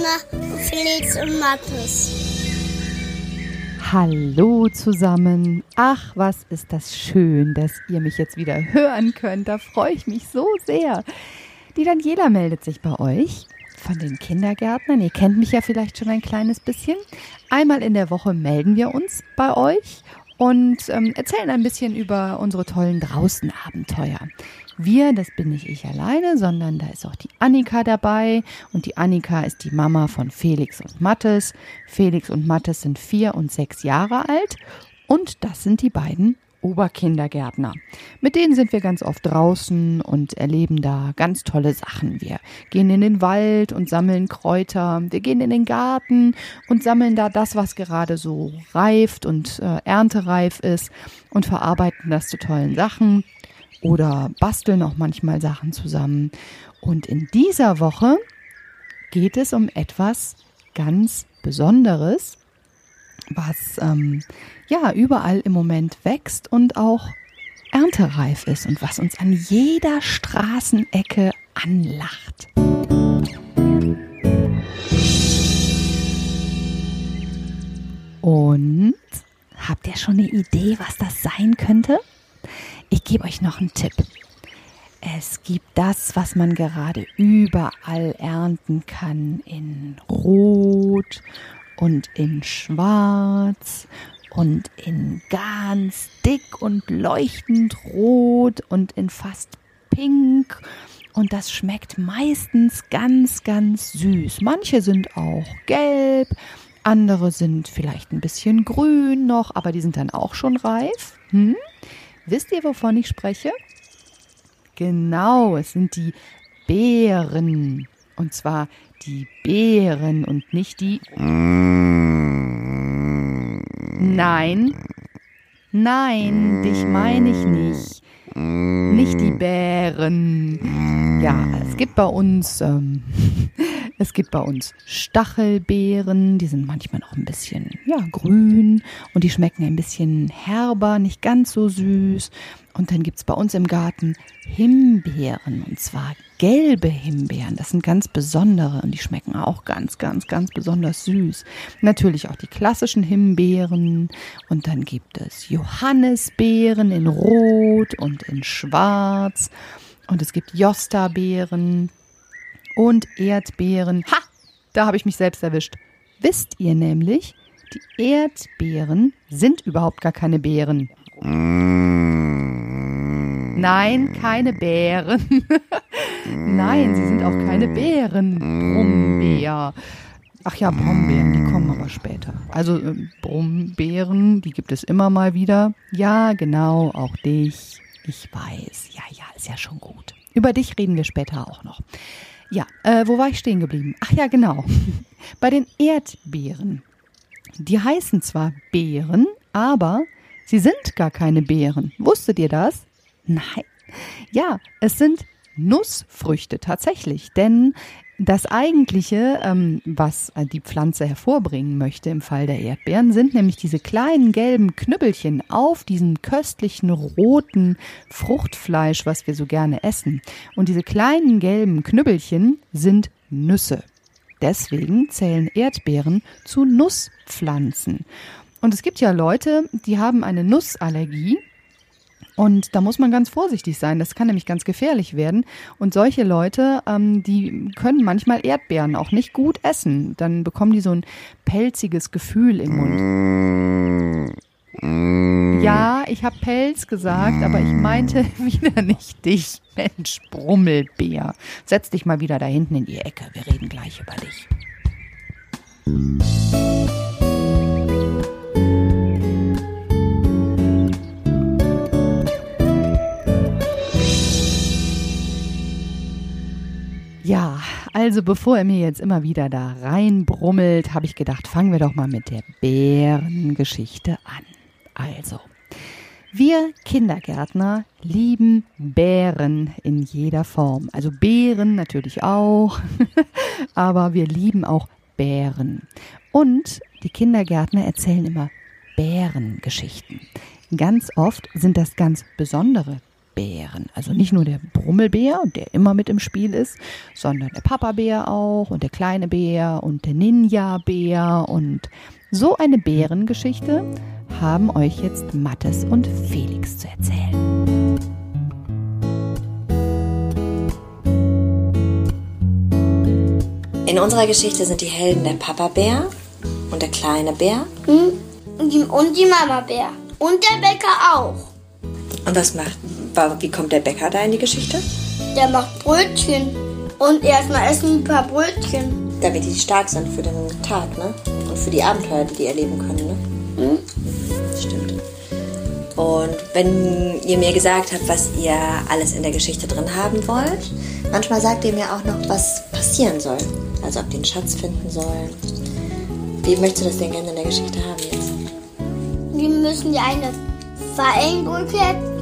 Kindergärtner Felix und Mathis. Hallo zusammen. Ach, was ist das schön, dass ihr mich jetzt wieder hören könnt. Da freue ich mich so sehr. Die Daniela meldet sich bei euch von den Kindergärtnern. Ihr kennt mich ja vielleicht schon ein kleines bisschen. Einmal in der Woche melden wir uns bei euch und ähm, erzählen ein bisschen über unsere tollen Draußenabenteuer. Wir, das bin nicht ich alleine, sondern da ist auch die Annika dabei und die Annika ist die Mama von Felix und Mattes. Felix und Mattes sind vier und sechs Jahre alt und das sind die beiden Oberkindergärtner. Mit denen sind wir ganz oft draußen und erleben da ganz tolle Sachen. Wir gehen in den Wald und sammeln Kräuter. Wir gehen in den Garten und sammeln da das, was gerade so reift und äh, erntereif ist und verarbeiten das zu tollen Sachen oder basteln auch manchmal Sachen zusammen. Und in dieser Woche geht es um etwas ganz Besonderes was ähm, ja überall im Moment wächst und auch erntereif ist und was uns an jeder Straßenecke anlacht. Und habt ihr schon eine Idee, was das sein könnte? Ich gebe euch noch einen Tipp. Es gibt das, was man gerade überall ernten kann, in Rot und in schwarz und in ganz dick und leuchtend rot und in fast pink. Und das schmeckt meistens ganz, ganz süß. Manche sind auch gelb, andere sind vielleicht ein bisschen grün noch, aber die sind dann auch schon reif. Hm? Wisst ihr, wovon ich spreche? Genau, es sind die Beeren. Und zwar die Beeren und nicht die. Nein. Nein, dich meine ich nicht. Nicht die Bären. Ja, es gibt bei uns, ähm, es gibt bei uns Stachelbeeren, die sind manchmal noch ein bisschen, ja, grün und die schmecken ein bisschen herber, nicht ganz so süß. Und dann gibt es bei uns im Garten Himbeeren und zwar gelbe Himbeeren. Das sind ganz besondere und die schmecken auch ganz, ganz, ganz besonders süß. Natürlich auch die klassischen Himbeeren und dann gibt es Johannisbeeren in Rot und in Schwarz und es gibt Josta-Beeren und Erdbeeren. Ha! Da habe ich mich selbst erwischt. Wisst ihr nämlich, die Erdbeeren sind überhaupt gar keine Beeren. Nein, keine Bären. Nein, sie sind auch keine Bären. Brummbär. Ach ja, Brombeeren, die kommen aber später. Also äh, Brombeeren, die gibt es immer mal wieder. Ja, genau, auch dich. Ich weiß. Ja, ja, ist ja schon gut. Über dich reden wir später auch noch. Ja, äh, wo war ich stehen geblieben? Ach ja, genau. Bei den Erdbeeren. Die heißen zwar Beeren, aber sie sind gar keine Beeren. Wusstet ihr das? Nein. Ja, es sind Nussfrüchte tatsächlich, denn das eigentliche, ähm, was die Pflanze hervorbringen möchte im Fall der Erdbeeren, sind nämlich diese kleinen gelben Knüppelchen auf diesem köstlichen roten Fruchtfleisch, was wir so gerne essen. Und diese kleinen gelben Knüppelchen sind Nüsse. Deswegen zählen Erdbeeren zu Nusspflanzen. Und es gibt ja Leute, die haben eine Nussallergie und da muss man ganz vorsichtig sein. Das kann nämlich ganz gefährlich werden. Und solche Leute, ähm, die können manchmal Erdbeeren auch nicht gut essen. Dann bekommen die so ein pelziges Gefühl im Mund. Ja, ich habe Pelz gesagt, aber ich meinte wieder nicht dich, Mensch, Brummelbär. Setz dich mal wieder da hinten in die Ecke. Wir reden gleich über dich. Also bevor er mir jetzt immer wieder da reinbrummelt, habe ich gedacht, fangen wir doch mal mit der Bärengeschichte an. Also, wir Kindergärtner lieben Bären in jeder Form. Also Bären natürlich auch, aber wir lieben auch Bären. Und die Kindergärtner erzählen immer Bärengeschichten. Ganz oft sind das ganz besondere Bären. Also nicht nur der Brummelbär, der immer mit im Spiel ist, sondern der Papa-Bär auch und der kleine Bär und der Ninja-Bär. Und so eine Bärengeschichte haben euch jetzt Mattes und Felix zu erzählen. In unserer Geschichte sind die Helden der Papa-Bär und der kleine Bär. Hm? Und die, und die Mama-Bär. Und der Bäcker auch. Und was macht, wie kommt der Bäcker da in die Geschichte? Der macht Brötchen. Und erstmal essen ein paar Brötchen. Damit die stark sind für den Tag, ne? Und für die Abenteuer, die die erleben können, ne? Hm? Stimmt. Und wenn ihr mir gesagt habt, was ihr alles in der Geschichte drin haben wollt, manchmal sagt ihr mir auch noch, was passieren soll. Also ob die einen Schatz finden sollen. Wie möchtest du das denn gerne in der Geschichte haben jetzt? Die müssen die eine Fallenbrücke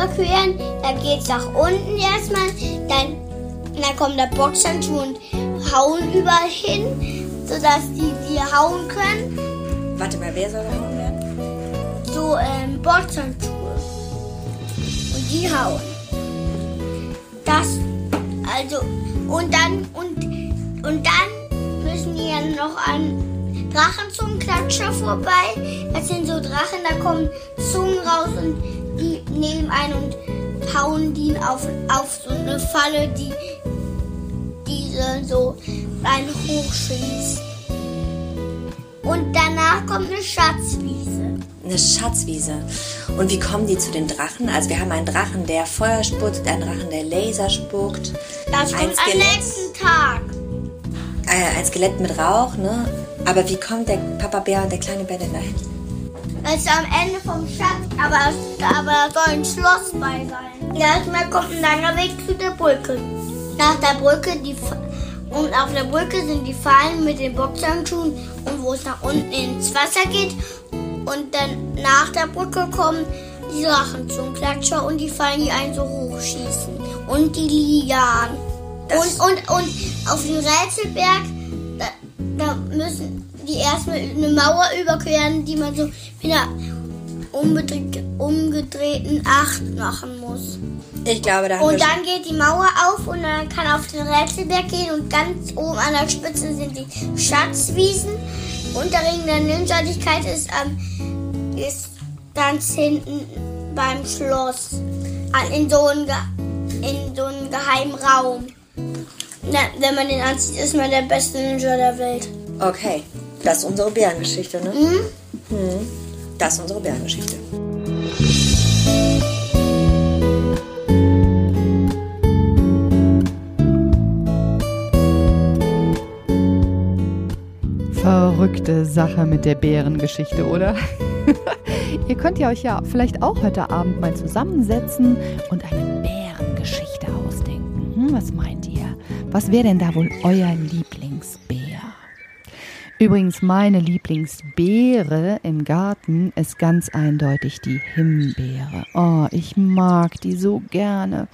überqueren. Da geht's nach unten erstmal. Dann, dann kommt der Boxhandschuh und hauen überall hin, sodass die die hauen können. Warte mal, wer soll hauen werden? So ähm, Boxhandschuhe. Und die hauen. Das, also, und dann, und, und dann müssen die ja noch an Drachenzungenklatscher vorbei. Das sind so Drachen, da kommen Zungen raus und die nehmen einen und hauen die auf, auf so eine Falle, die diese so einen hochschießt. Und danach kommt eine Schatzwiese. Eine Schatzwiese. Und wie kommen die zu den Drachen? Also wir haben einen Drachen, der Feuer spuckt, einen Drachen, der Laser spuckt. Das kommt am nächsten Tag. Äh, ein Skelett mit Rauch, ne? Aber wie kommt der Papa Bär und der kleine Bär denn dahin? Das ist am Ende vom Schatz, aber, aber da soll ein Schloss bei sein. Erstmal kommt ein langer Weg zu der Brücke. Nach der Brücke, die, und auf der Brücke sind die Fallen mit den Boxhandschuhen und wo es nach unten ins Wasser geht. Und dann nach der Brücke kommen die Drachen zum Klatscher und die Fallen, die einen so hochschießen. Und die Lianen. Und, und, und auf dem Rätselberg, da, da müssen die erstmal eine Mauer überqueren, die man so mit einer umgedrehten Acht machen muss. Ich glaube, da Und dann geht die Mauer auf und dann kann auf den Rätselberg gehen und ganz oben an der Spitze sind die Schatzwiesen. Und der Ring der Ninjaligkeit ist, ähm, ist ganz hinten beim Schloss. An- In so einem, in so geheimen Raum. Na, wenn man den anzieht, ist man der beste Ninja der Welt. Okay, das ist unsere Bärengeschichte, ne? Hm? Hm. Das ist unsere Bärengeschichte. Verrückte Sache mit der Bärengeschichte, oder? Ihr könnt ja euch ja vielleicht auch heute Abend mal zusammensetzen und eine Bärengeschichte ausdenken. Hm, was meint ihr? Was wäre denn da wohl euer Lieblingsbär? Übrigens, meine Lieblingsbeere im Garten ist ganz eindeutig die Himbeere. Oh, ich mag die so gerne.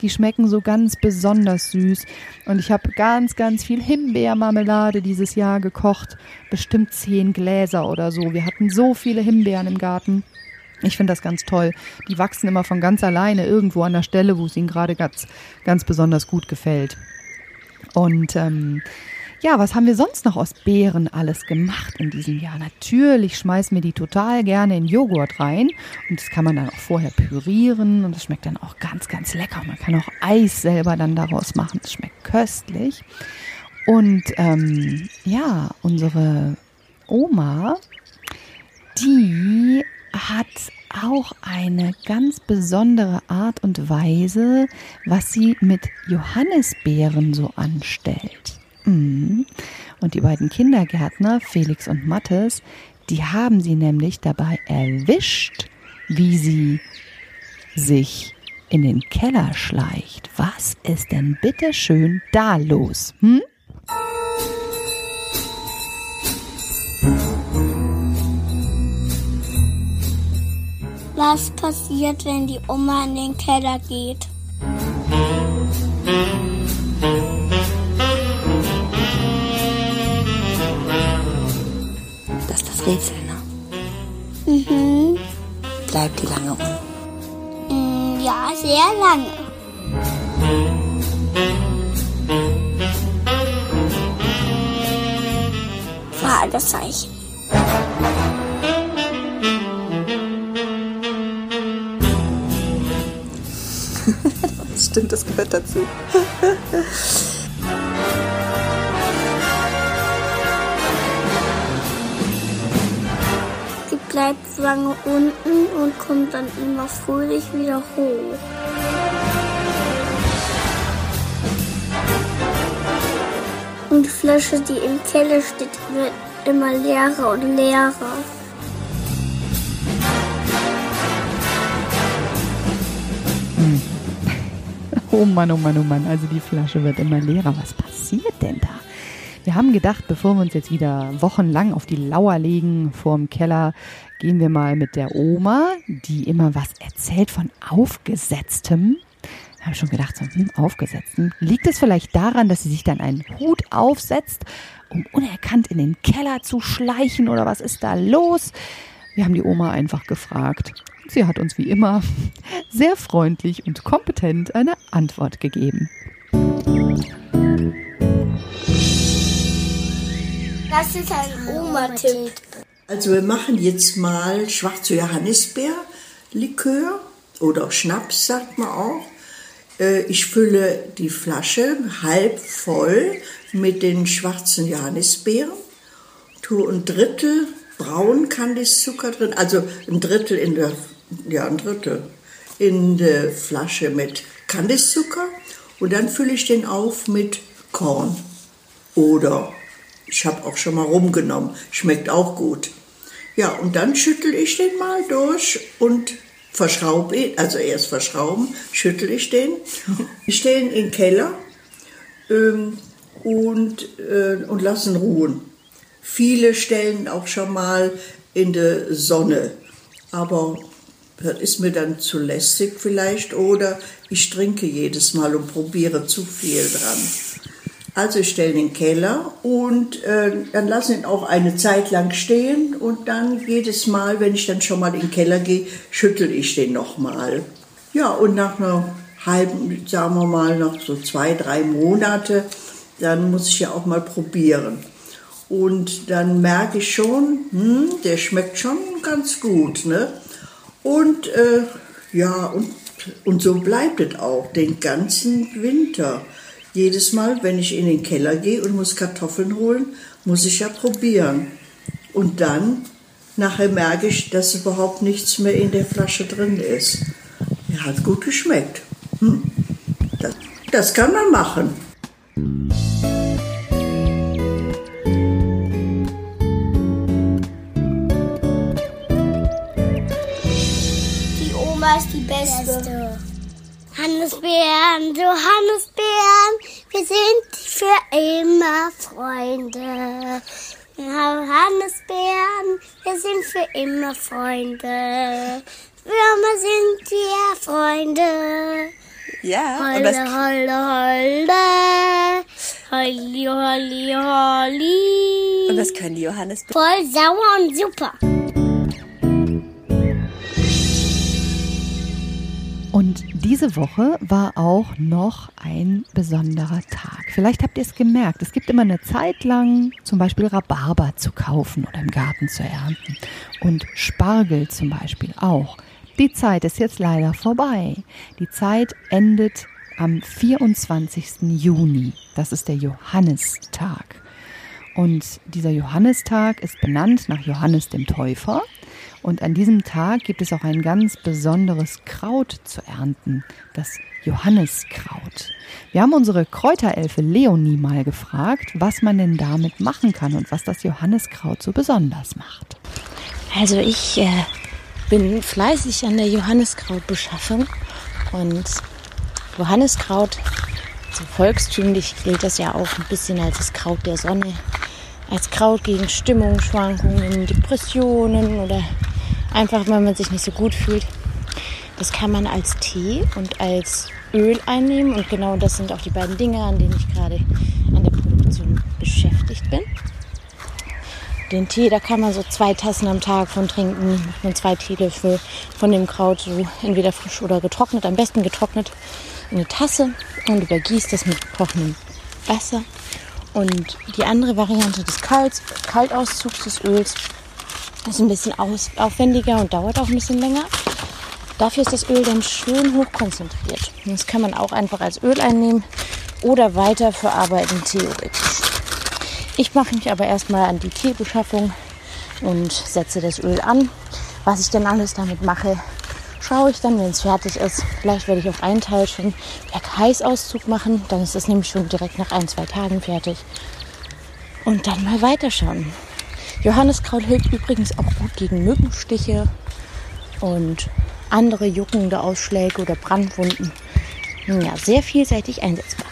Die schmecken so ganz besonders süß. Und ich habe ganz, ganz viel Himbeermarmelade dieses Jahr gekocht. Bestimmt zehn Gläser oder so. Wir hatten so viele Himbeeren im Garten. Ich finde das ganz toll. Die wachsen immer von ganz alleine irgendwo an der Stelle, wo es ihnen gerade ganz, ganz besonders gut gefällt. Und ähm, ja, was haben wir sonst noch aus Beeren alles gemacht in diesem Jahr? Natürlich schmeißen wir die total gerne in Joghurt rein und das kann man dann auch vorher pürieren und das schmeckt dann auch ganz, ganz lecker. Man kann auch Eis selber dann daraus machen. Das schmeckt köstlich. Und ähm, ja, unsere Oma, die hat auch eine ganz besondere Art und Weise, was sie mit Johannisbeeren so anstellt. Mhm. Und die beiden Kindergärtner, Felix und Mattes, die haben sie nämlich dabei erwischt, wie sie sich in den Keller schleicht. Was ist denn bitte schön da los? Hm? Was passiert, wenn die Oma in den Keller geht? Rätsel, ne? Mhm. Bleibt die lange um. Mm, ja. Ja, sehr lange. Fragezeichen. Stimmt, das gehört dazu. bleibt lange unten und kommt dann immer fröhlich wieder hoch. Und die Flasche, die im Keller steht, wird immer leerer und leerer. Oh Mann, oh Mann, oh Mann. Also die Flasche wird immer leerer. Was passiert? Wir haben gedacht, bevor wir uns jetzt wieder wochenlang auf die Lauer legen vorm Keller, gehen wir mal mit der Oma, die immer was erzählt von Aufgesetztem. Da habe ich schon gedacht, so, hm, Aufgesetztem. Liegt es vielleicht daran, dass sie sich dann einen Hut aufsetzt, um unerkannt in den Keller zu schleichen oder was ist da los? Wir haben die Oma einfach gefragt. Sie hat uns wie immer sehr freundlich und kompetent eine Antwort gegeben. Das ist ein Oma-Tipp. Also wir machen jetzt mal schwarze Johannisbeer-Likör oder Schnaps, sagt man auch. Äh, Ich fülle die Flasche halb voll mit den schwarzen Johannisbeeren, tue ein Drittel braun Kandiszucker drin, also ein Drittel in der, ja ein Drittel in der Flasche mit Kandiszucker und dann fülle ich den auf mit Korn oder ich habe auch schon mal rumgenommen, schmeckt auch gut. Ja, und dann schüttel ich den mal durch und verschraube ihn, also erst verschrauben, schüttel ich den. Ich stelle ihn in den Keller ähm, und, äh, und lassen ruhen. Viele stellen auch schon mal in der Sonne, aber das ist mir dann zu lästig vielleicht oder ich trinke jedes Mal und probiere zu viel dran. Also ich stelle den Keller und äh, dann lasse ihn auch eine Zeit lang stehen und dann jedes Mal, wenn ich dann schon mal in den Keller gehe, schüttel ich den nochmal. Ja, und nach einer halben, sagen wir mal, noch so zwei, drei Monate, dann muss ich ja auch mal probieren. Und dann merke ich schon, hm, der schmeckt schon ganz gut. Ne? Und äh, ja, und, und so bleibt es auch den ganzen Winter. Jedes Mal, wenn ich in den Keller gehe und muss Kartoffeln holen, muss ich ja probieren. Und dann, nachher merke ich, dass überhaupt nichts mehr in der Flasche drin ist. Er hat gut geschmeckt. Hm. Das, das kann man machen. Die Oma ist die Beste. Hannesbeeren, Johannesbeeren, wir sind für immer Freunde. Johannesbeeren, wir sind für immer Freunde. Für immer sind wir Freunde. Ja, und Holle, das, holle, holle. Holli, holli, holli. und das können die Johannes. Voll sauer und super. Diese Woche war auch noch ein besonderer Tag. Vielleicht habt ihr es gemerkt. Es gibt immer eine Zeit lang zum Beispiel Rhabarber zu kaufen oder im Garten zu ernten. Und Spargel zum Beispiel auch. Die Zeit ist jetzt leider vorbei. Die Zeit endet am 24. Juni. Das ist der Johannistag. Und dieser Johannistag ist benannt nach Johannes dem Täufer. Und an diesem Tag gibt es auch ein ganz besonderes Kraut zu ernten, das Johanniskraut. Wir haben unsere Kräuterelfe Leonie mal gefragt, was man denn damit machen kann und was das Johanniskraut so besonders macht. Also ich äh, bin fleißig an der Johanniskrautbeschaffung und Johanniskraut, so volkstümlich gilt das ja auch ein bisschen als das Kraut der Sonne, als Kraut gegen Stimmungsschwankungen, Depressionen oder einfach, wenn man sich nicht so gut fühlt. Das kann man als Tee und als Öl einnehmen und genau das sind auch die beiden Dinge, an denen ich gerade an der Produktion beschäftigt bin. den Tee, da kann man so zwei Tassen am Tag von trinken. Macht man zwei Teelöffel von dem Kraut, so entweder frisch oder getrocknet, am besten getrocknet, in eine Tasse und übergießt das mit kochendem Wasser. Und die andere Variante des Kalt, Kaltauszugs des Öls ist ein bisschen aufwendiger und dauert auch ein bisschen länger. Dafür ist das Öl dann schön hochkonzentriert. Das kann man auch einfach als Öl einnehmen oder weiter verarbeiten theoretisch. Ich mache mich aber erstmal an die Teebeschaffung und setze das Öl an. Was ich dann alles damit mache, schaue ich dann, wenn es fertig ist. Vielleicht werde ich auf einen Teil schon Bergheißauszug machen. Dann ist das nämlich schon direkt nach ein, zwei Tagen fertig. Und dann mal weiterschauen. Johanniskraut hilft übrigens auch gut gegen Mückenstiche und andere juckende Ausschläge oder Brandwunden. Ja, sehr vielseitig einsetzbar.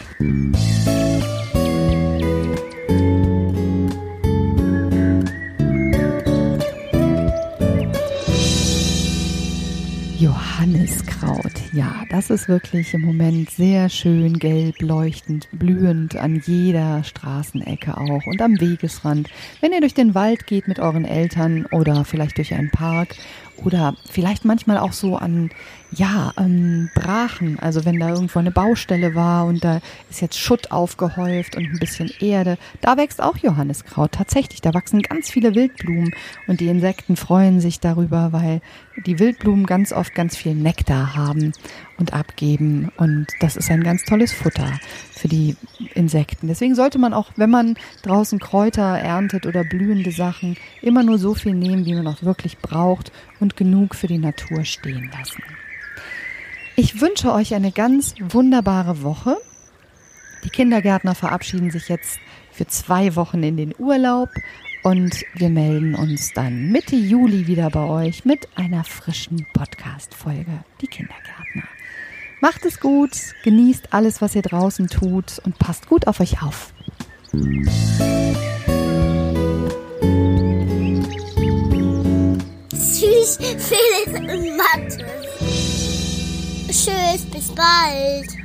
Ja, das ist wirklich im Moment sehr schön gelb leuchtend, blühend an jeder Straßenecke auch und am Wegesrand. Wenn ihr durch den Wald geht mit euren Eltern oder vielleicht durch einen Park oder vielleicht manchmal auch so an, ja, ähm, Brachen. Also wenn da irgendwo eine Baustelle war und da ist jetzt Schutt aufgehäuft und ein bisschen Erde. Da wächst auch Johanniskraut. Tatsächlich, da wachsen ganz viele Wildblumen und die Insekten freuen sich darüber, weil die Wildblumen ganz oft ganz viel Nektar haben und abgeben. Und das ist ein ganz tolles Futter für die Insekten. Deswegen sollte man auch, wenn man draußen Kräuter erntet oder blühende Sachen, immer nur so viel nehmen, wie man auch wirklich braucht und genug für die Natur stehen lassen. Ich wünsche euch eine ganz wunderbare Woche. Die Kindergärtner verabschieden sich jetzt für zwei Wochen in den Urlaub und wir melden uns dann Mitte Juli wieder bei euch mit einer frischen Podcast-Folge, die Kindergärtner. Macht es gut, genießt alles, was ihr draußen tut und passt gut auf euch auf. Tschüss, Felix und Mathe. Tschüss, bis bald.